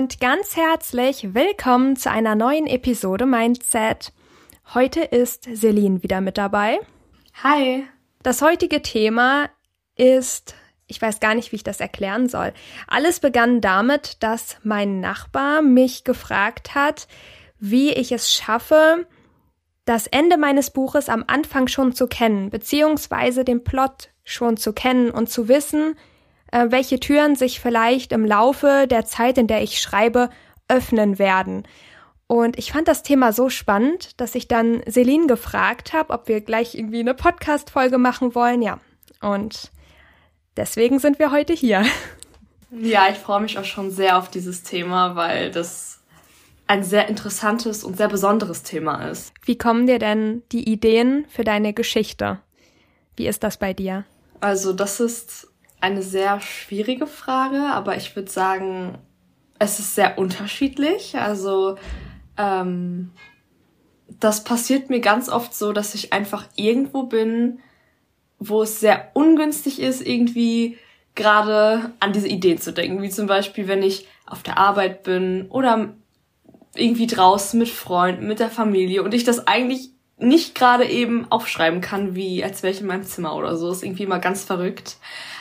und ganz herzlich willkommen zu einer neuen Episode Mindset. Heute ist Celine wieder mit dabei. Hi. Das heutige Thema ist, ich weiß gar nicht, wie ich das erklären soll. Alles begann damit, dass mein Nachbar mich gefragt hat, wie ich es schaffe, das Ende meines Buches am Anfang schon zu kennen, beziehungsweise den Plot schon zu kennen und zu wissen, welche Türen sich vielleicht im Laufe der Zeit, in der ich schreibe, öffnen werden. Und ich fand das Thema so spannend, dass ich dann Celine gefragt habe, ob wir gleich irgendwie eine Podcast-Folge machen wollen. Ja, und deswegen sind wir heute hier. Ja, ich freue mich auch schon sehr auf dieses Thema, weil das ein sehr interessantes und sehr besonderes Thema ist. Wie kommen dir denn die Ideen für deine Geschichte? Wie ist das bei dir? Also, das ist eine sehr schwierige Frage, aber ich würde sagen, es ist sehr unterschiedlich. Also ähm, das passiert mir ganz oft so, dass ich einfach irgendwo bin, wo es sehr ungünstig ist, irgendwie gerade an diese Ideen zu denken. Wie zum Beispiel, wenn ich auf der Arbeit bin oder irgendwie draußen mit Freunden, mit der Familie und ich das eigentlich nicht gerade eben aufschreiben kann, wie als wäre ich in meinem Zimmer oder so. Ist irgendwie immer ganz verrückt.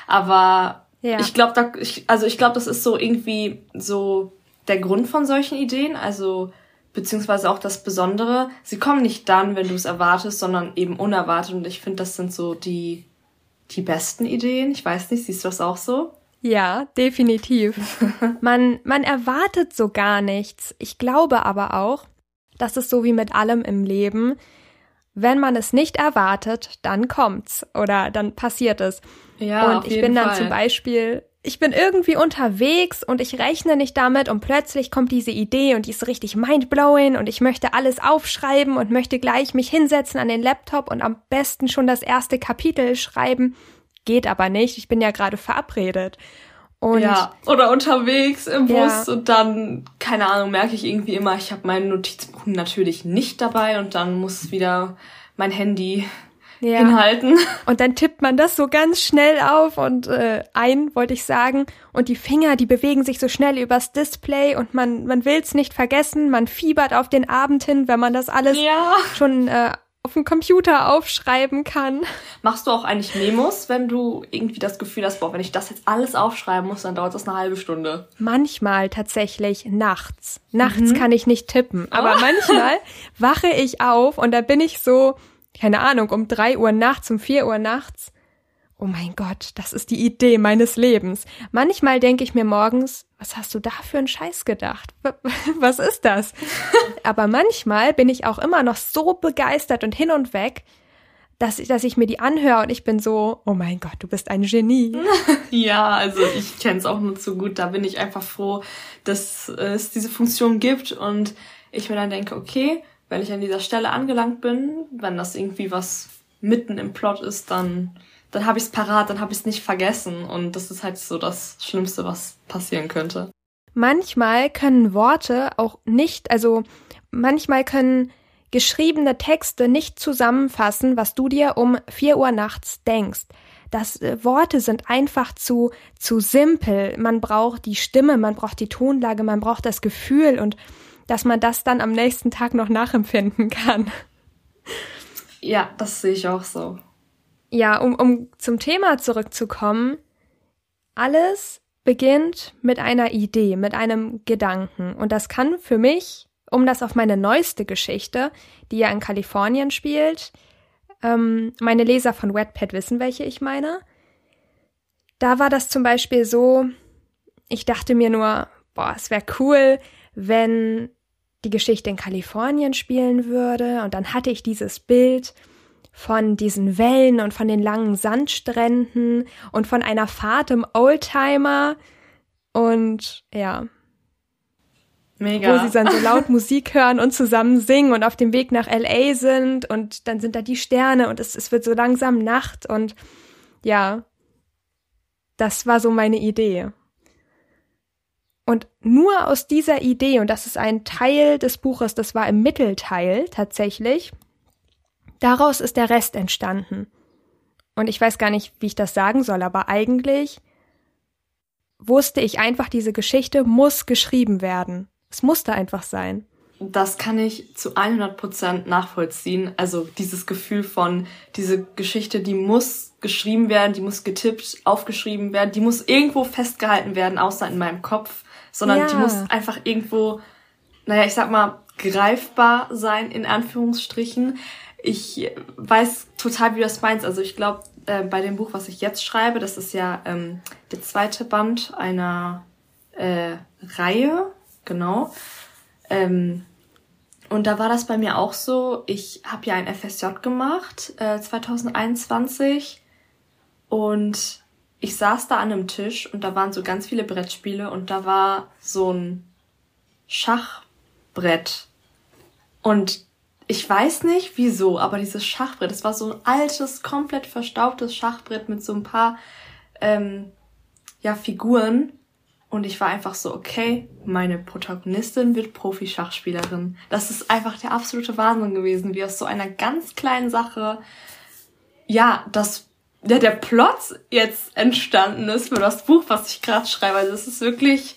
Aber ja. ich glaube, da, ich, also ich glaube, das ist so irgendwie so der Grund von solchen Ideen, also beziehungsweise auch das Besondere. Sie kommen nicht dann, wenn du es erwartest, sondern eben unerwartet. Und ich finde, das sind so die die besten Ideen. Ich weiß nicht, siehst du das auch so? Ja, definitiv. man man erwartet so gar nichts. Ich glaube aber auch, dass es so wie mit allem im Leben wenn man es nicht erwartet, dann kommt's oder dann passiert es. Ja, und ich bin dann Fall. zum Beispiel, ich bin irgendwie unterwegs und ich rechne nicht damit und plötzlich kommt diese Idee und die ist richtig mindblowing und ich möchte alles aufschreiben und möchte gleich mich hinsetzen an den Laptop und am besten schon das erste Kapitel schreiben. Geht aber nicht. Ich bin ja gerade verabredet. Und ja, oder unterwegs im Bus ja. und dann, keine Ahnung, merke ich irgendwie immer, ich habe mein Notizbuch natürlich nicht dabei und dann muss wieder mein Handy ja. hinhalten. Und dann tippt man das so ganz schnell auf und äh, ein, wollte ich sagen. Und die Finger, die bewegen sich so schnell übers Display und man, man will es nicht vergessen, man fiebert auf den Abend hin, wenn man das alles ja. schon äh, auf dem Computer aufschreiben kann. Machst du auch eigentlich Memos, wenn du irgendwie das Gefühl hast, boah, wenn ich das jetzt alles aufschreiben muss, dann dauert das eine halbe Stunde? Manchmal tatsächlich nachts. Nachts mhm. kann ich nicht tippen, aber oh. manchmal wache ich auf und da bin ich so, keine Ahnung, um drei Uhr nachts, um vier Uhr nachts. Oh mein Gott, das ist die Idee meines Lebens. Manchmal denke ich mir morgens, was hast du da für einen Scheiß gedacht? Was ist das? Aber manchmal bin ich auch immer noch so begeistert und hin und weg, dass ich, dass ich mir die anhöre und ich bin so, oh mein Gott, du bist ein Genie. ja, also ich kenne es auch nur zu gut. Da bin ich einfach froh, dass es diese Funktion gibt und ich mir dann denke, okay, wenn ich an dieser Stelle angelangt bin, wenn das irgendwie was mitten im Plot ist, dann dann habe ich es parat, dann habe ich es nicht vergessen. Und das ist halt so das Schlimmste, was passieren könnte. Manchmal können Worte auch nicht, also manchmal können geschriebene Texte nicht zusammenfassen, was du dir um vier Uhr nachts denkst. Das äh, Worte sind einfach zu zu simpel. Man braucht die Stimme, man braucht die Tonlage, man braucht das Gefühl und dass man das dann am nächsten Tag noch nachempfinden kann. Ja, das sehe ich auch so. Ja, um, um zum Thema zurückzukommen, alles beginnt mit einer Idee, mit einem Gedanken. Und das kann für mich, um das auf meine neueste Geschichte, die ja in Kalifornien spielt, ähm, meine Leser von Wetpad wissen, welche ich meine. Da war das zum Beispiel so, ich dachte mir nur, boah, es wäre cool, wenn die Geschichte in Kalifornien spielen würde. Und dann hatte ich dieses Bild von diesen Wellen und von den langen Sandstränden und von einer Fahrt im Oldtimer und ja. Mega. Wo sie dann so laut Musik hören und zusammen singen und auf dem Weg nach LA sind und dann sind da die Sterne und es, es wird so langsam Nacht und ja, das war so meine Idee. Und nur aus dieser Idee, und das ist ein Teil des Buches, das war im Mittelteil tatsächlich, Daraus ist der Rest entstanden. Und ich weiß gar nicht, wie ich das sagen soll, aber eigentlich wusste ich einfach, diese Geschichte muss geschrieben werden. Es musste einfach sein. Das kann ich zu 100 Prozent nachvollziehen. Also dieses Gefühl von, diese Geschichte, die muss geschrieben werden, die muss getippt, aufgeschrieben werden, die muss irgendwo festgehalten werden, außer in meinem Kopf, sondern ja. die muss einfach irgendwo, naja, ich sag mal, greifbar sein, in Anführungsstrichen. Ich weiß total, wie du das meinst. Also ich glaube, äh, bei dem Buch, was ich jetzt schreibe, das ist ja ähm, der zweite Band einer äh, Reihe, genau. Ähm, und da war das bei mir auch so. Ich habe ja ein FSJ gemacht, äh, 2021. Und ich saß da an einem Tisch und da waren so ganz viele Brettspiele und da war so ein Schachbrett. Und ich weiß nicht wieso, aber dieses Schachbrett, es war so ein altes, komplett verstaubtes Schachbrett mit so ein paar ähm, ja, Figuren. Und ich war einfach so, okay, meine Protagonistin wird Profi-Schachspielerin. Das ist einfach der absolute Wahnsinn gewesen, wie aus so einer ganz kleinen Sache, ja, das, ja, der Plot jetzt entstanden ist für das Buch, was ich gerade schreibe. Also es ist wirklich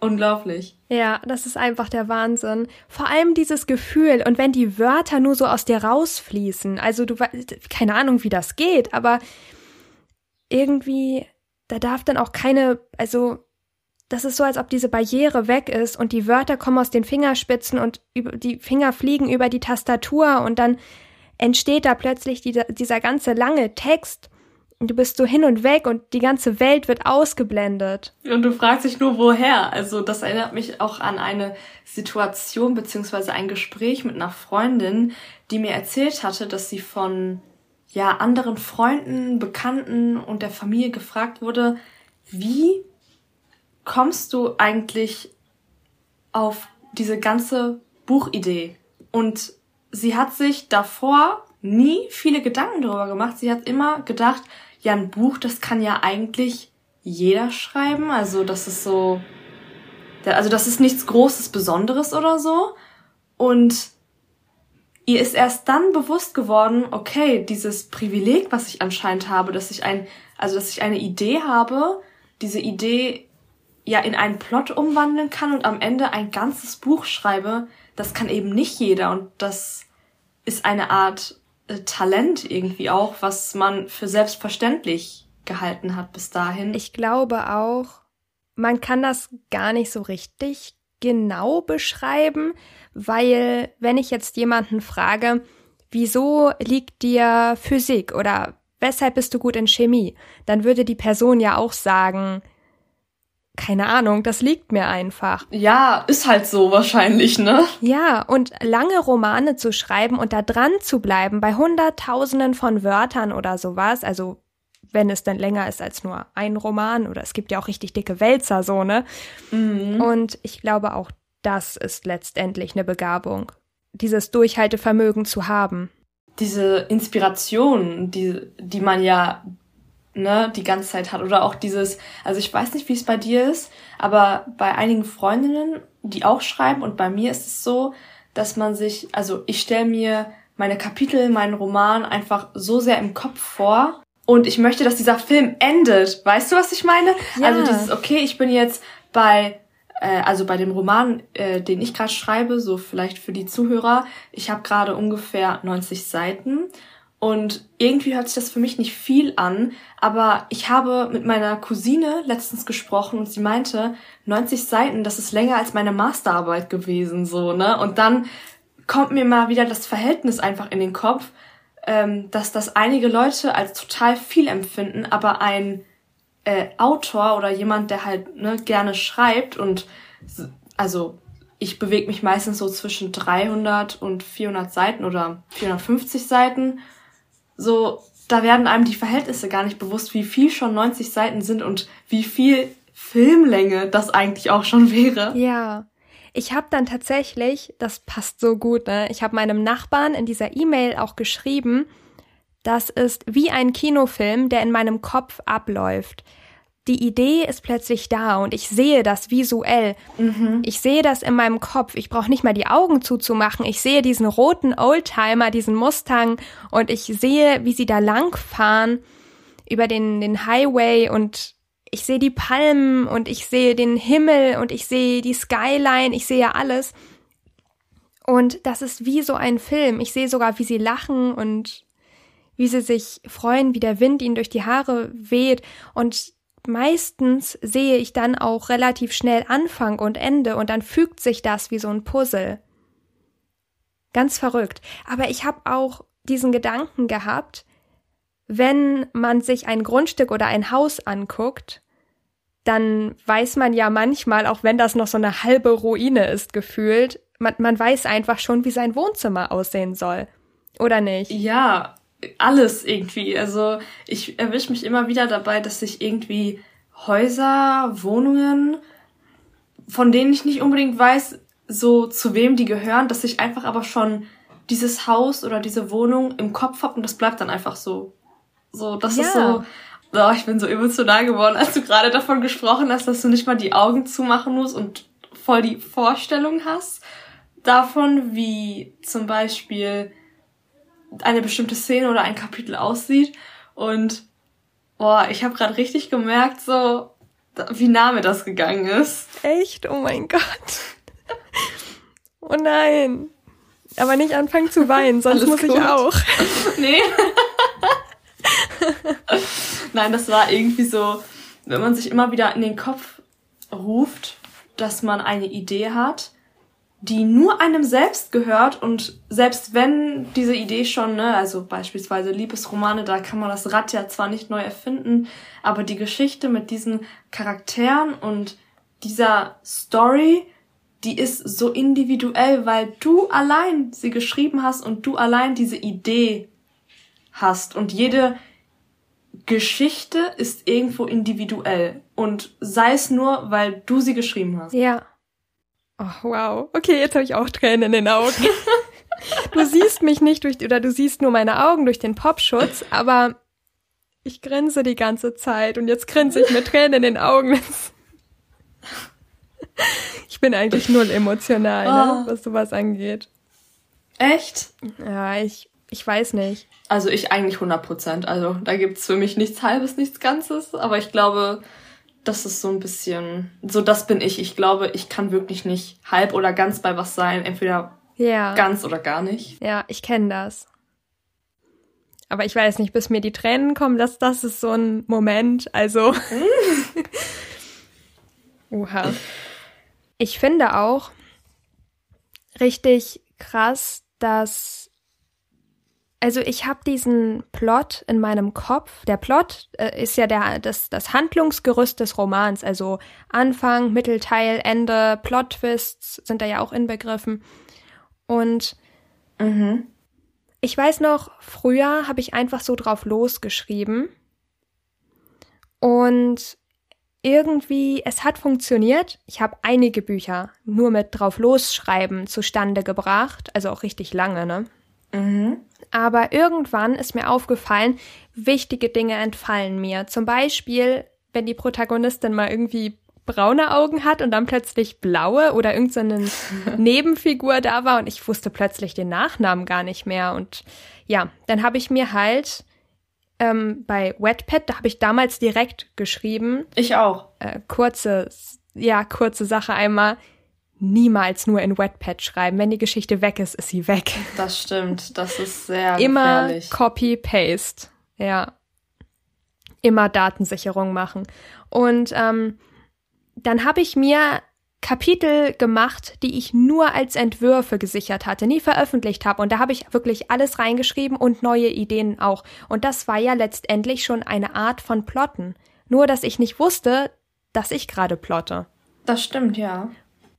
unglaublich. Ja, das ist einfach der Wahnsinn. Vor allem dieses Gefühl und wenn die Wörter nur so aus dir rausfließen. Also du, keine Ahnung, wie das geht, aber irgendwie, da darf dann auch keine, also das ist so, als ob diese Barriere weg ist und die Wörter kommen aus den Fingerspitzen und über, die Finger fliegen über die Tastatur und dann entsteht da plötzlich dieser, dieser ganze lange Text du bist so hin und weg und die ganze Welt wird ausgeblendet. Und du fragst dich nur, woher. Also das erinnert mich auch an eine Situation beziehungsweise ein Gespräch mit einer Freundin, die mir erzählt hatte, dass sie von ja anderen Freunden, Bekannten und der Familie gefragt wurde, wie kommst du eigentlich auf diese ganze Buchidee? Und sie hat sich davor nie viele Gedanken darüber gemacht. Sie hat immer gedacht, ja, ein Buch, das kann ja eigentlich jeder schreiben. Also das ist so, also das ist nichts Großes, Besonderes oder so. Und ihr ist erst dann bewusst geworden, okay, dieses Privileg, was ich anscheinend habe, dass ich ein, also dass ich eine Idee habe, diese Idee ja in einen Plot umwandeln kann und am Ende ein ganzes Buch schreibe, das kann eben nicht jeder und das ist eine Art Talent irgendwie auch, was man für selbstverständlich gehalten hat bis dahin. Ich glaube auch, man kann das gar nicht so richtig genau beschreiben, weil wenn ich jetzt jemanden frage, wieso liegt dir Physik oder weshalb bist du gut in Chemie, dann würde die Person ja auch sagen, keine Ahnung, das liegt mir einfach. Ja, ist halt so wahrscheinlich, ne? Ja, und lange Romane zu schreiben und da dran zu bleiben bei Hunderttausenden von Wörtern oder sowas, also wenn es denn länger ist als nur ein Roman oder es gibt ja auch richtig dicke Wälzer so, ne? Mhm. Und ich glaube auch das ist letztendlich eine Begabung, dieses Durchhaltevermögen zu haben. Diese Inspiration, die, die man ja ne, die ganze Zeit hat. Oder auch dieses, also ich weiß nicht, wie es bei dir ist, aber bei einigen Freundinnen, die auch schreiben und bei mir ist es so, dass man sich, also ich stelle mir meine Kapitel, meinen Roman einfach so sehr im Kopf vor und ich möchte, dass dieser Film endet. Weißt du, was ich meine? Ja. Also dieses, okay, ich bin jetzt bei äh, also bei dem Roman, äh, den ich gerade schreibe, so vielleicht für die Zuhörer, ich habe gerade ungefähr 90 Seiten und irgendwie hört sich das für mich nicht viel an, aber ich habe mit meiner Cousine letztens gesprochen und sie meinte, 90 Seiten, das ist länger als meine Masterarbeit gewesen, so, ne? Und dann kommt mir mal wieder das Verhältnis einfach in den Kopf, ähm, dass das einige Leute als total viel empfinden, aber ein äh, Autor oder jemand, der halt ne, gerne schreibt und also ich bewege mich meistens so zwischen 300 und 400 Seiten oder 450 Seiten so, da werden einem die Verhältnisse gar nicht bewusst, wie viel schon 90 Seiten sind und wie viel Filmlänge das eigentlich auch schon wäre. Ja. Ich habe dann tatsächlich, das passt so gut, ne? Ich habe meinem Nachbarn in dieser E-Mail auch geschrieben, das ist wie ein Kinofilm, der in meinem Kopf abläuft die Idee ist plötzlich da und ich sehe das visuell. Mhm. Ich sehe das in meinem Kopf. Ich brauche nicht mal die Augen zuzumachen. Ich sehe diesen roten Oldtimer, diesen Mustang und ich sehe, wie sie da lang fahren über den, den Highway und ich sehe die Palmen und ich sehe den Himmel und ich sehe die Skyline, ich sehe alles. Und das ist wie so ein Film. Ich sehe sogar, wie sie lachen und wie sie sich freuen, wie der Wind ihnen durch die Haare weht. Und meistens sehe ich dann auch relativ schnell Anfang und Ende und dann fügt sich das wie so ein Puzzle. Ganz verrückt. Aber ich habe auch diesen Gedanken gehabt, wenn man sich ein Grundstück oder ein Haus anguckt, dann weiß man ja manchmal, auch wenn das noch so eine halbe Ruine ist, gefühlt, man, man weiß einfach schon, wie sein Wohnzimmer aussehen soll. Oder nicht? Ja, alles irgendwie. Also ich erwische mich immer wieder dabei, dass ich irgendwie Häuser, Wohnungen, von denen ich nicht unbedingt weiß, so zu wem die gehören, dass ich einfach aber schon dieses Haus oder diese Wohnung im Kopf habe und das bleibt dann einfach so. So, das ja. ist so. Oh, ich bin so emotional geworden, als du gerade davon gesprochen hast, dass du nicht mal die Augen zumachen musst und voll die Vorstellung hast davon, wie zum Beispiel eine bestimmte Szene oder ein Kapitel aussieht. Und boah, ich habe gerade richtig gemerkt, so wie nah mir das gegangen ist. Echt? Oh mein Gott. Oh nein. Aber nicht anfangen zu weinen, sonst Alles muss gut. ich auch. nee. Nein, das war irgendwie so, wenn man sich immer wieder in den Kopf ruft, dass man eine Idee hat die nur einem selbst gehört und selbst wenn diese Idee schon, ne, also beispielsweise Liebesromane, da kann man das Rad ja zwar nicht neu erfinden, aber die Geschichte mit diesen Charakteren und dieser Story, die ist so individuell, weil du allein sie geschrieben hast und du allein diese Idee hast und jede Geschichte ist irgendwo individuell und sei es nur, weil du sie geschrieben hast. Ja. Oh, wow. Okay, jetzt habe ich auch Tränen in den Augen. du siehst mich nicht durch, oder du siehst nur meine Augen durch den Popschutz, aber ich grinse die ganze Zeit und jetzt grinse ich mit Tränen in den Augen. ich bin eigentlich null emotional, ne, oh. was sowas angeht. Echt? Ja, ich, ich weiß nicht. Also ich eigentlich 100 Prozent. Also da gibt's für mich nichts Halbes, nichts Ganzes. Aber ich glaube, das ist so ein bisschen, so das bin ich. Ich glaube, ich kann wirklich nicht halb oder ganz bei was sein. Entweder ja. ganz oder gar nicht. Ja, ich kenne das. Aber ich weiß nicht, bis mir die Tränen kommen, das, das ist so ein Moment. Also. Oha. Ich finde auch richtig krass, dass also ich habe diesen Plot in meinem Kopf. Der Plot äh, ist ja der, das, das Handlungsgerüst des Romans. Also Anfang, Mittelteil, Ende, Plot-Twists sind da ja auch inbegriffen. Und mhm. ich weiß noch, früher habe ich einfach so drauf losgeschrieben. Und irgendwie, es hat funktioniert. Ich habe einige Bücher nur mit drauf losschreiben zustande gebracht. Also auch richtig lange, ne? Mhm. Aber irgendwann ist mir aufgefallen, wichtige Dinge entfallen mir. Zum Beispiel, wenn die Protagonistin mal irgendwie braune Augen hat und dann plötzlich blaue oder irgendeine Nebenfigur da war und ich wusste plötzlich den Nachnamen gar nicht mehr. Und ja, dann habe ich mir halt ähm, bei Wetpad, da habe ich damals direkt geschrieben. Ich auch. Äh, kurze, ja, kurze Sache einmal niemals nur in Wetpad schreiben. Wenn die Geschichte weg ist, ist sie weg. Das stimmt. Das ist sehr Immer. Copy-Paste. Ja. Immer Datensicherung machen. Und ähm, dann habe ich mir Kapitel gemacht, die ich nur als Entwürfe gesichert hatte, nie veröffentlicht habe. Und da habe ich wirklich alles reingeschrieben und neue Ideen auch. Und das war ja letztendlich schon eine Art von Plotten. Nur, dass ich nicht wusste, dass ich gerade plotte. Das stimmt, ja.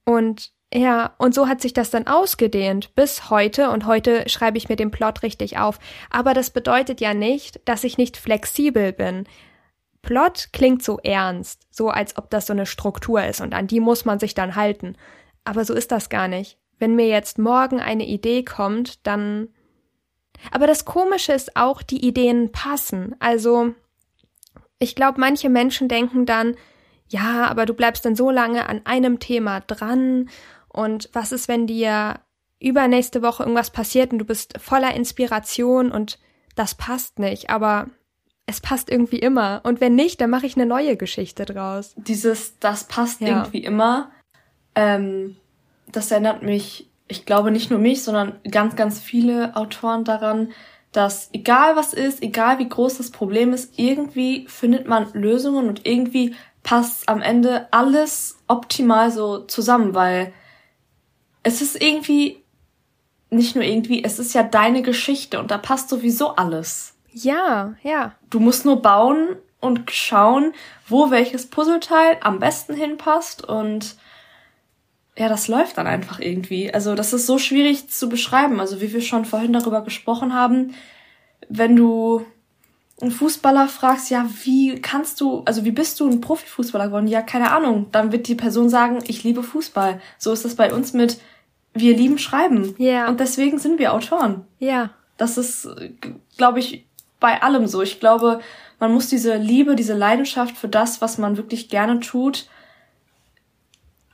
Und ja, und so hat sich das dann ausgedehnt bis heute und heute schreibe ich mir den Plot richtig auf. Aber das bedeutet ja nicht, dass ich nicht flexibel bin. Plot klingt so ernst, so als ob das so eine Struktur ist und an die muss man sich dann halten. Aber so ist das gar nicht. Wenn mir jetzt morgen eine Idee kommt, dann. Aber das Komische ist auch, die Ideen passen. Also, ich glaube, manche Menschen denken dann, ja, aber du bleibst dann so lange an einem Thema dran und was ist, wenn dir übernächste Woche irgendwas passiert und du bist voller Inspiration und das passt nicht, aber es passt irgendwie immer. Und wenn nicht, dann mache ich eine neue Geschichte draus. Dieses, das passt ja. irgendwie immer. Ähm, das erinnert mich, ich glaube nicht nur mich, sondern ganz, ganz viele Autoren daran, dass egal was ist, egal wie groß das Problem ist, irgendwie findet man Lösungen und irgendwie passt am Ende alles optimal so zusammen, weil es ist irgendwie nicht nur irgendwie, es ist ja deine Geschichte und da passt sowieso alles. Ja, ja. Du musst nur bauen und schauen, wo welches Puzzleteil am besten hinpasst und ja, das läuft dann einfach irgendwie. Also das ist so schwierig zu beschreiben. Also wie wir schon vorhin darüber gesprochen haben, wenn du einen Fußballer fragst, ja, wie kannst du, also wie bist du ein Profifußballer geworden? Ja, keine Ahnung. Dann wird die Person sagen, ich liebe Fußball. So ist das bei uns mit, wir lieben Schreiben. Ja. Und deswegen sind wir Autoren. Ja. Das ist, glaube ich, bei allem so. Ich glaube, man muss diese Liebe, diese Leidenschaft für das, was man wirklich gerne tut,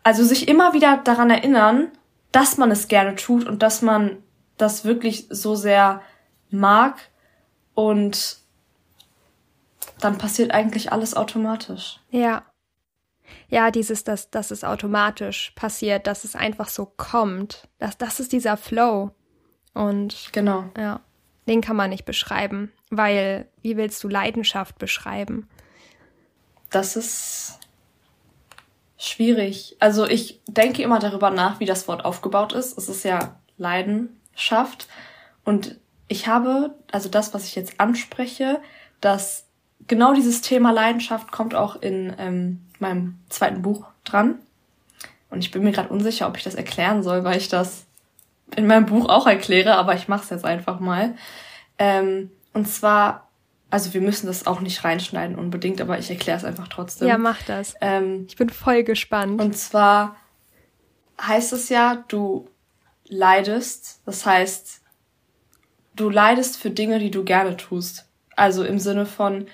also sich immer wieder daran erinnern, dass man es gerne tut und dass man das wirklich so sehr mag und dann passiert eigentlich alles automatisch. Ja. Ja, dieses, dass, dass es automatisch passiert, dass es einfach so kommt. Das, das ist dieser Flow. Und genau. Ja. Den kann man nicht beschreiben, weil wie willst du Leidenschaft beschreiben? Das ist schwierig. Also ich denke immer darüber nach, wie das Wort aufgebaut ist. Es ist ja Leidenschaft. Und ich habe, also das, was ich jetzt anspreche, dass genau dieses Thema Leidenschaft kommt auch in ähm, meinem zweiten Buch dran. Und ich bin mir gerade unsicher, ob ich das erklären soll, weil ich das in meinem Buch auch erkläre, aber ich mache es jetzt einfach mal. Ähm, und zwar also wir müssen das auch nicht reinschneiden unbedingt, aber ich erkläre es einfach trotzdem. Ja, mach das. Ähm, ich bin voll gespannt. Und zwar heißt es ja, du leidest. Das heißt, du leidest für Dinge, die du gerne tust. Also im Sinne von,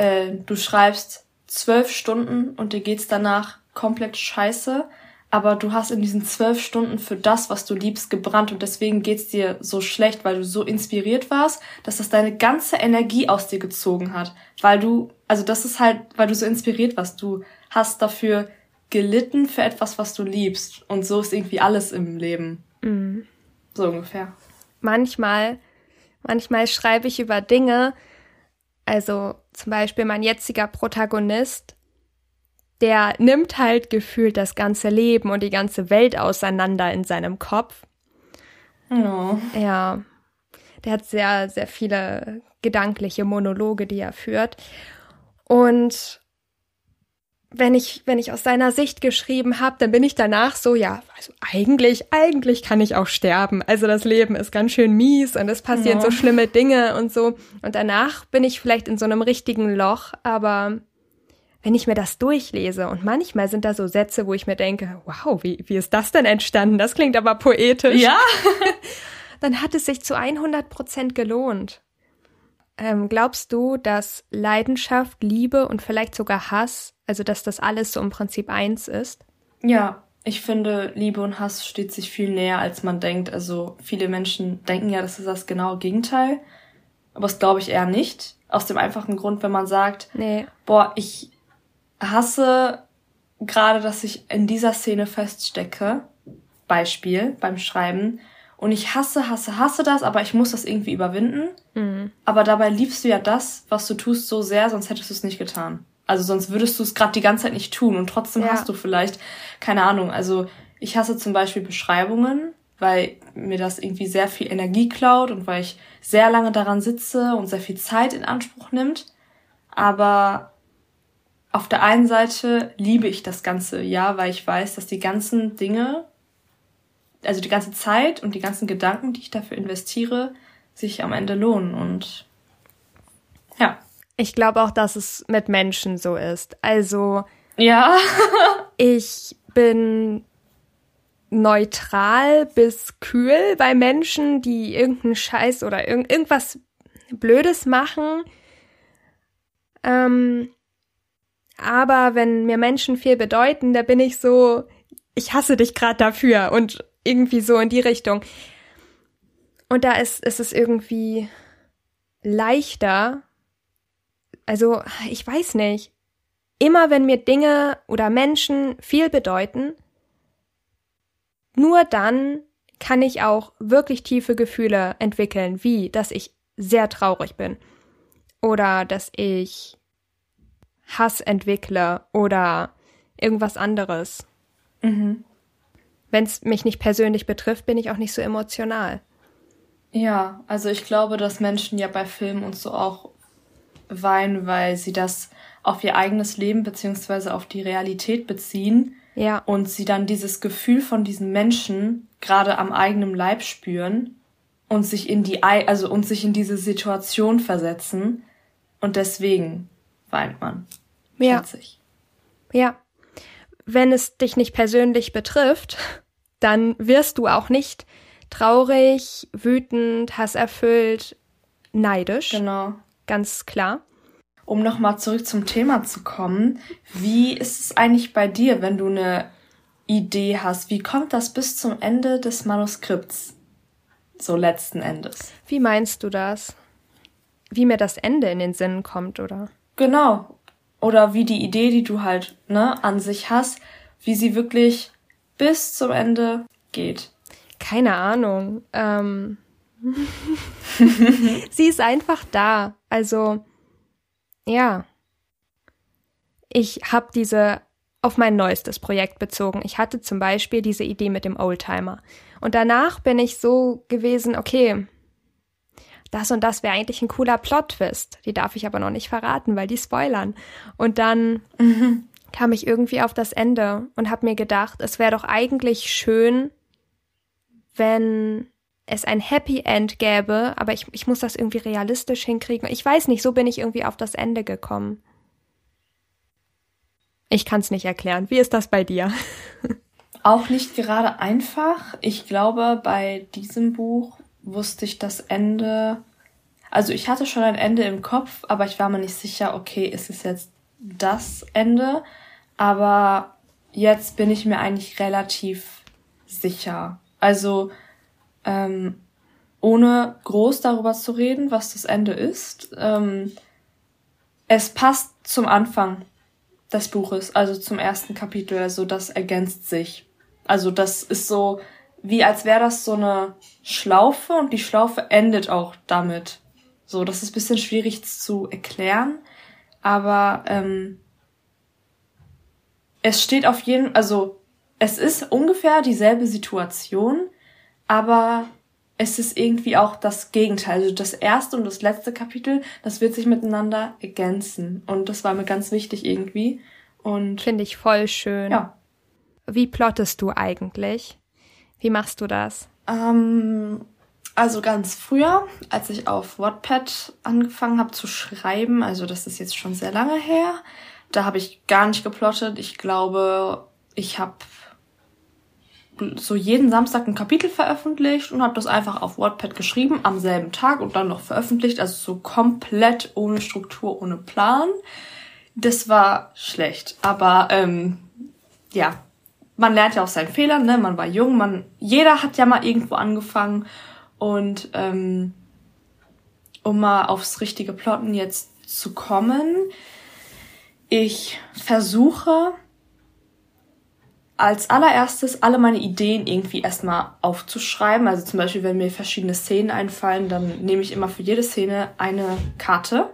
äh, du schreibst zwölf Stunden und dir geht's danach komplett scheiße, aber du hast in diesen zwölf Stunden für das, was du liebst, gebrannt und deswegen geht's dir so schlecht, weil du so inspiriert warst, dass das deine ganze Energie aus dir gezogen hat, weil du, also das ist halt, weil du so inspiriert warst, du hast dafür gelitten für etwas, was du liebst und so ist irgendwie alles im Leben. Mhm. So ungefähr. Manchmal, manchmal schreibe ich über Dinge, also zum Beispiel mein jetziger Protagonist, der nimmt halt gefühlt das ganze Leben und die ganze Welt auseinander in seinem Kopf. Oh. Ja. Der hat sehr, sehr viele gedankliche Monologe, die er führt. Und wenn ich, wenn ich aus seiner Sicht geschrieben habe, dann bin ich danach so, ja, also eigentlich, eigentlich kann ich auch sterben. Also das Leben ist ganz schön mies und es passieren ja. so schlimme Dinge und so. Und danach bin ich vielleicht in so einem richtigen Loch, aber wenn ich mir das durchlese und manchmal sind da so Sätze, wo ich mir denke, wow, wie, wie ist das denn entstanden? Das klingt aber poetisch. Ja. dann hat es sich zu 100 Prozent gelohnt. Ähm, glaubst du, dass Leidenschaft, Liebe und vielleicht sogar Hass, also dass das alles so im Prinzip eins ist? Ja, ich finde, Liebe und Hass steht sich viel näher, als man denkt. Also viele Menschen denken ja, das ist das genaue Gegenteil. Aber das glaube ich eher nicht. Aus dem einfachen Grund, wenn man sagt, nee. boah, ich hasse gerade, dass ich in dieser Szene feststecke. Beispiel beim Schreiben. Und ich hasse, hasse, hasse das, aber ich muss das irgendwie überwinden. Mhm. Aber dabei liebst du ja das, was du tust, so sehr, sonst hättest du es nicht getan. Also sonst würdest du es gerade die ganze Zeit nicht tun und trotzdem ja. hast du vielleicht, keine Ahnung, also ich hasse zum Beispiel Beschreibungen, weil mir das irgendwie sehr viel Energie klaut und weil ich sehr lange daran sitze und sehr viel Zeit in Anspruch nimmt. Aber auf der einen Seite liebe ich das Ganze, ja, weil ich weiß, dass die ganzen Dinge, also die ganze Zeit und die ganzen Gedanken, die ich dafür investiere, sich am Ende lohnen und. Ich glaube auch, dass es mit Menschen so ist. Also ja, ich bin neutral bis kühl bei Menschen, die irgendeinen Scheiß oder irg irgendwas Blödes machen. Ähm, aber wenn mir Menschen viel bedeuten, da bin ich so, ich hasse dich gerade dafür und irgendwie so in die Richtung. Und da ist, ist es irgendwie leichter, Also, ich weiß nicht. Immer wenn mir Dinge oder Menschen viel bedeuten, nur dann kann ich auch wirklich tiefe Gefühle entwickeln, wie dass ich sehr traurig bin oder dass ich Hass entwickle oder irgendwas anderes. Mhm. Wenn es mich nicht persönlich betrifft, bin ich auch nicht so emotional. Ja, also ich glaube, dass Menschen ja bei Filmen und so auch weinen, weil sie das auf ihr eigenes Leben beziehungsweise auf die Realität beziehen. Ja. Und sie dann dieses Gefühl von diesen Menschen gerade am eigenen Leib spüren und sich in die, also und sich in diese Situation versetzen. Und deswegen weint man. Ja. Ja. Wenn es dich nicht persönlich betrifft, dann wirst du auch nicht traurig, wütend, hasserfüllt, neidisch. Genau. Ganz klar. Um nochmal zurück zum Thema zu kommen, wie ist es eigentlich bei dir, wenn du eine Idee hast? Wie kommt das bis zum Ende des Manuskripts? So letzten Endes. Wie meinst du das? Wie mir das Ende in den Sinn kommt, oder? Genau. Oder wie die Idee, die du halt, ne, an sich hast, wie sie wirklich bis zum Ende geht. Keine Ahnung. Ähm sie ist einfach da. Also, ja. Ich habe diese auf mein neuestes Projekt bezogen. Ich hatte zum Beispiel diese Idee mit dem Oldtimer. Und danach bin ich so gewesen, okay, das und das wäre eigentlich ein cooler Plot-Twist. Die darf ich aber noch nicht verraten, weil die spoilern. Und dann mhm. kam ich irgendwie auf das Ende und habe mir gedacht, es wäre doch eigentlich schön, wenn es ein Happy End gäbe, aber ich, ich muss das irgendwie realistisch hinkriegen. Ich weiß nicht, so bin ich irgendwie auf das Ende gekommen. Ich kann es nicht erklären. Wie ist das bei dir? Auch nicht gerade einfach. Ich glaube, bei diesem Buch wusste ich das Ende. Also ich hatte schon ein Ende im Kopf, aber ich war mir nicht sicher, okay, ist es jetzt das Ende? Aber jetzt bin ich mir eigentlich relativ sicher. Also ähm, ohne groß darüber zu reden, was das Ende ist. Ähm, es passt zum Anfang des Buches, also zum ersten Kapitel, also das ergänzt sich. Also das ist so, wie als wäre das so eine Schlaufe und die Schlaufe endet auch damit. So, das ist bisschen schwierig zu erklären, aber ähm, es steht auf jeden, also es ist ungefähr dieselbe Situation, aber es ist irgendwie auch das Gegenteil. Also das erste und das letzte Kapitel, das wird sich miteinander ergänzen. Und das war mir ganz wichtig irgendwie. Und finde ich voll schön. Ja. Wie plottest du eigentlich? Wie machst du das? Ähm, also ganz früher, als ich auf Wattpad angefangen habe zu schreiben, also das ist jetzt schon sehr lange her, da habe ich gar nicht geplottet. Ich glaube, ich habe so jeden Samstag ein Kapitel veröffentlicht und habe das einfach auf WordPad geschrieben am selben Tag und dann noch veröffentlicht, also so komplett ohne Struktur, ohne Plan. Das war schlecht, aber ähm, ja, man lernt ja aus seinen Fehlern, ne? Man war jung, man jeder hat ja mal irgendwo angefangen und ähm, um mal aufs richtige Plotten jetzt zu kommen, ich versuche als allererstes alle meine Ideen irgendwie erstmal aufzuschreiben. Also zum Beispiel, wenn mir verschiedene Szenen einfallen, dann nehme ich immer für jede Szene eine Karte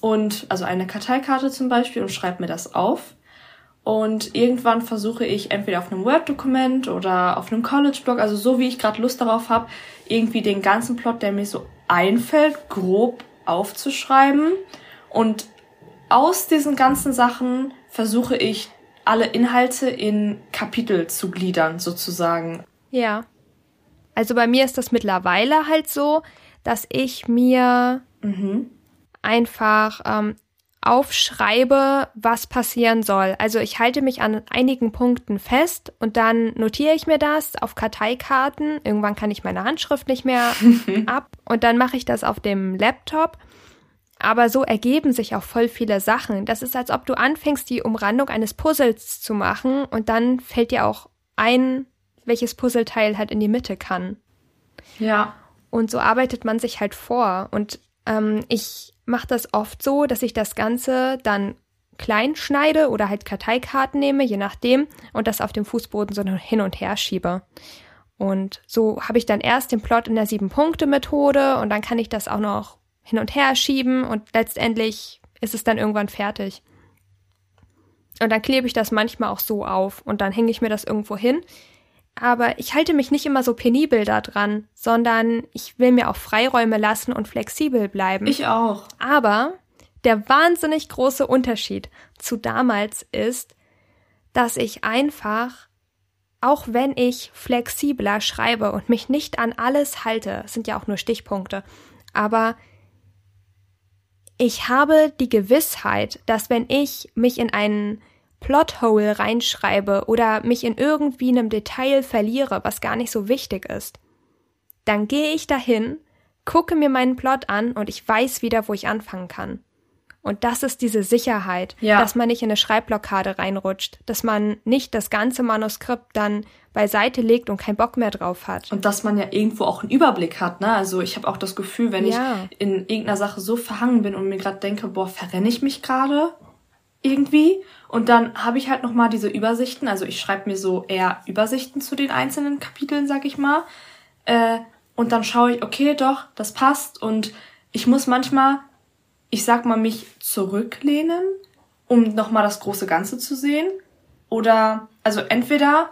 und also eine Karteikarte zum Beispiel und schreibe mir das auf. Und irgendwann versuche ich entweder auf einem Word-Dokument oder auf einem College-Blog, also so wie ich gerade Lust darauf habe, irgendwie den ganzen Plot, der mir so einfällt, grob aufzuschreiben. Und aus diesen ganzen Sachen versuche ich alle Inhalte in Kapitel zu gliedern, sozusagen. Ja. Also bei mir ist das mittlerweile halt so, dass ich mir mhm. einfach ähm, aufschreibe, was passieren soll. Also ich halte mich an einigen Punkten fest und dann notiere ich mir das auf Karteikarten. Irgendwann kann ich meine Handschrift nicht mehr ab und dann mache ich das auf dem Laptop aber so ergeben sich auch voll viele Sachen. Das ist, als ob du anfängst, die Umrandung eines Puzzles zu machen und dann fällt dir auch ein, welches Puzzleteil halt in die Mitte kann. Ja. Und so arbeitet man sich halt vor. Und Ähm, ich mache das oft so, dass ich das Ganze dann klein schneide oder halt Karteikarten nehme, je nachdem, und das auf dem Fußboden so hin und her schiebe. Und so habe ich dann erst den Plot in der Sieben-Punkte-Methode und dann kann ich das auch noch hin und her schieben und letztendlich ist es dann irgendwann fertig. Und dann klebe ich das manchmal auch so auf und dann hänge ich mir das irgendwo hin. Aber ich halte mich nicht immer so penibel da dran, sondern ich will mir auch Freiräume lassen und flexibel bleiben. Ich auch. Aber der wahnsinnig große Unterschied zu damals ist, dass ich einfach, auch wenn ich flexibler schreibe und mich nicht an alles halte, sind ja auch nur Stichpunkte, aber ich habe die Gewissheit, dass wenn ich mich in einen Plothole reinschreibe oder mich in irgendwie einem Detail verliere, was gar nicht so wichtig ist, dann gehe ich dahin, gucke mir meinen Plot an und ich weiß wieder, wo ich anfangen kann. Und das ist diese Sicherheit, ja. dass man nicht in eine Schreibblockade reinrutscht, dass man nicht das ganze Manuskript dann beiseite legt und keinen Bock mehr drauf hat. Und dass man ja irgendwo auch einen Überblick hat, ne? Also ich habe auch das Gefühl, wenn ja. ich in irgendeiner Sache so verhangen bin und mir gerade denke, boah, verrenne ich mich gerade irgendwie? Und dann habe ich halt noch mal diese Übersichten. Also ich schreibe mir so eher Übersichten zu den einzelnen Kapiteln, sag ich mal. Äh, und dann schaue ich, okay, doch, das passt. Und ich muss manchmal ich sag mal, mich zurücklehnen, um nochmal das große Ganze zu sehen. Oder, also entweder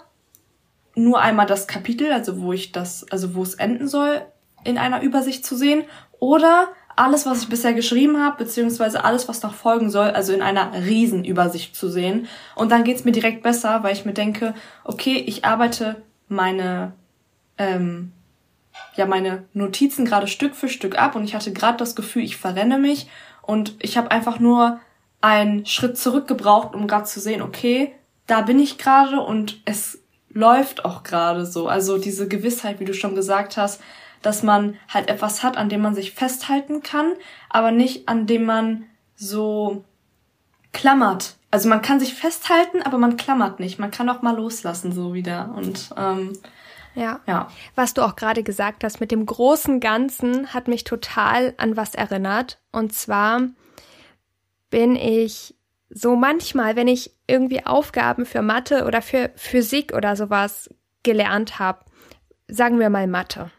nur einmal das Kapitel, also wo ich das, also wo es enden soll, in einer Übersicht zu sehen. Oder alles, was ich bisher geschrieben habe, beziehungsweise alles, was noch folgen soll, also in einer Riesenübersicht zu sehen. Und dann geht's mir direkt besser, weil ich mir denke, okay, ich arbeite meine ähm, ja meine Notizen gerade Stück für Stück ab und ich hatte gerade das Gefühl, ich verrenne mich und ich habe einfach nur einen Schritt zurück gebraucht, um gerade zu sehen, okay, da bin ich gerade und es läuft auch gerade so. Also diese Gewissheit, wie du schon gesagt hast, dass man halt etwas hat, an dem man sich festhalten kann, aber nicht an dem man so klammert. Also man kann sich festhalten, aber man klammert nicht. Man kann auch mal loslassen so wieder. Und ähm, ja. ja. Was du auch gerade gesagt hast mit dem großen Ganzen hat mich total an was erinnert. Und zwar bin ich so manchmal, wenn ich irgendwie Aufgaben für Mathe oder für Physik oder sowas gelernt habe, sagen wir mal Mathe,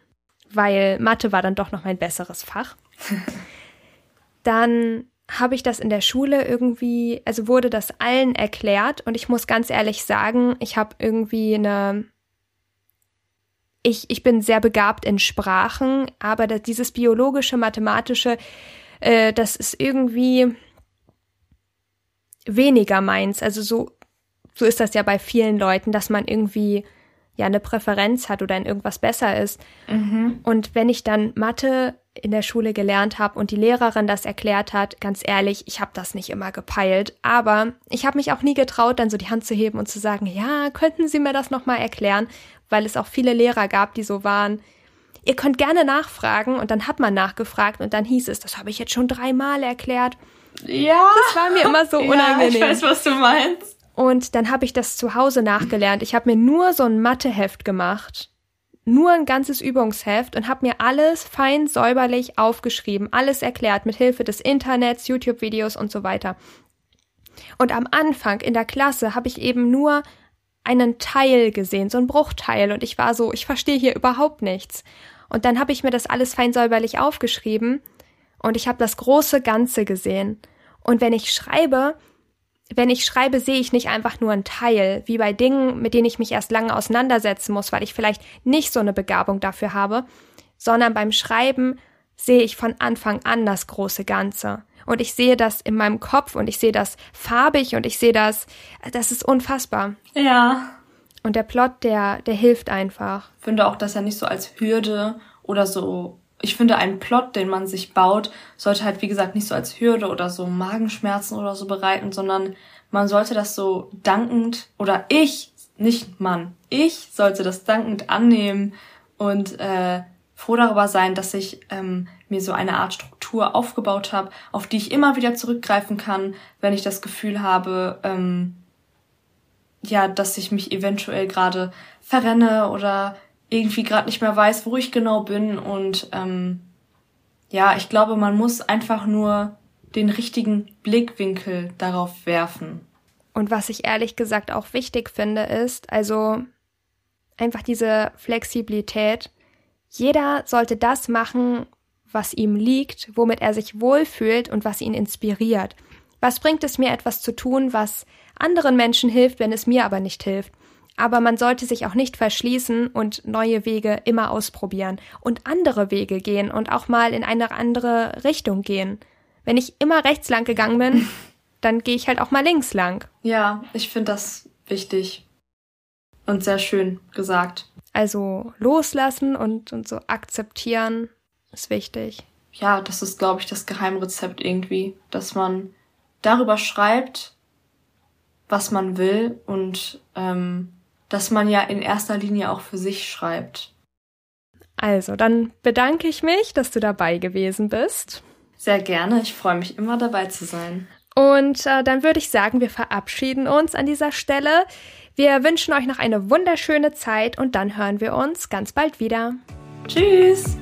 weil Mathe war dann doch noch mein besseres Fach, dann habe ich das in der Schule irgendwie, also wurde das allen erklärt und ich muss ganz ehrlich sagen, ich habe irgendwie eine ich, ich bin sehr begabt in Sprachen, aber das, dieses biologische, mathematische, äh, das ist irgendwie weniger meins. Also so, so ist das ja bei vielen Leuten, dass man irgendwie ja eine Präferenz hat oder in irgendwas besser ist. Mhm. Und wenn ich dann Mathe in der Schule gelernt habe und die Lehrerin das erklärt hat, ganz ehrlich, ich habe das nicht immer gepeilt, aber ich habe mich auch nie getraut, dann so die Hand zu heben und zu sagen, ja, könnten Sie mir das noch mal erklären, weil es auch viele Lehrer gab, die so waren, ihr könnt gerne nachfragen und dann hat man nachgefragt und dann hieß es, das habe ich jetzt schon dreimal erklärt. Ja. Das war mir immer so unangenehm. Ja, ich weiß, was du meinst. Und dann habe ich das zu Hause nachgelernt. Ich habe mir nur so ein Matheheft gemacht. Nur ein ganzes Übungsheft und habe mir alles fein säuberlich aufgeschrieben, alles erklärt mit Hilfe des Internets, YouTube-Videos und so weiter. Und am Anfang in der Klasse habe ich eben nur einen Teil gesehen, so ein Bruchteil, und ich war so, ich verstehe hier überhaupt nichts. Und dann habe ich mir das alles fein aufgeschrieben und ich habe das große Ganze gesehen. Und wenn ich schreibe, wenn ich schreibe, sehe ich nicht einfach nur einen Teil, wie bei Dingen, mit denen ich mich erst lange auseinandersetzen muss, weil ich vielleicht nicht so eine Begabung dafür habe, sondern beim Schreiben sehe ich von Anfang an das große Ganze und ich sehe das in meinem Kopf und ich sehe das farbig und ich sehe das, das ist unfassbar. Ja. Und der Plot, der, der hilft einfach. Ich finde auch, dass er nicht so als Hürde oder so, ich finde, ein Plot, den man sich baut, sollte halt, wie gesagt, nicht so als Hürde oder so Magenschmerzen oder so bereiten, sondern man sollte das so dankend, oder ich, nicht Mann, ich sollte das dankend annehmen und äh, froh darüber sein, dass ich ähm, mir so eine Art Struktur aufgebaut habe, auf die ich immer wieder zurückgreifen kann, wenn ich das Gefühl habe, ähm, ja, dass ich mich eventuell gerade verrenne oder irgendwie gerade nicht mehr weiß, wo ich genau bin und ähm, ja, ich glaube, man muss einfach nur den richtigen Blickwinkel darauf werfen. Und was ich ehrlich gesagt auch wichtig finde, ist, also einfach diese Flexibilität. Jeder sollte das machen, was ihm liegt, womit er sich wohlfühlt und was ihn inspiriert. Was bringt es mir, etwas zu tun, was anderen Menschen hilft, wenn es mir aber nicht hilft? Aber man sollte sich auch nicht verschließen und neue Wege immer ausprobieren und andere Wege gehen und auch mal in eine andere Richtung gehen. Wenn ich immer rechts lang gegangen bin, dann gehe ich halt auch mal links lang. Ja, ich finde das wichtig und sehr schön gesagt. Also loslassen und, und so akzeptieren ist wichtig. Ja, das ist, glaube ich, das Geheimrezept irgendwie, dass man darüber schreibt, was man will und ähm, dass man ja in erster Linie auch für sich schreibt. Also, dann bedanke ich mich, dass du dabei gewesen bist. Sehr gerne, ich freue mich immer dabei zu sein. Und äh, dann würde ich sagen, wir verabschieden uns an dieser Stelle. Wir wünschen euch noch eine wunderschöne Zeit und dann hören wir uns ganz bald wieder. Tschüss!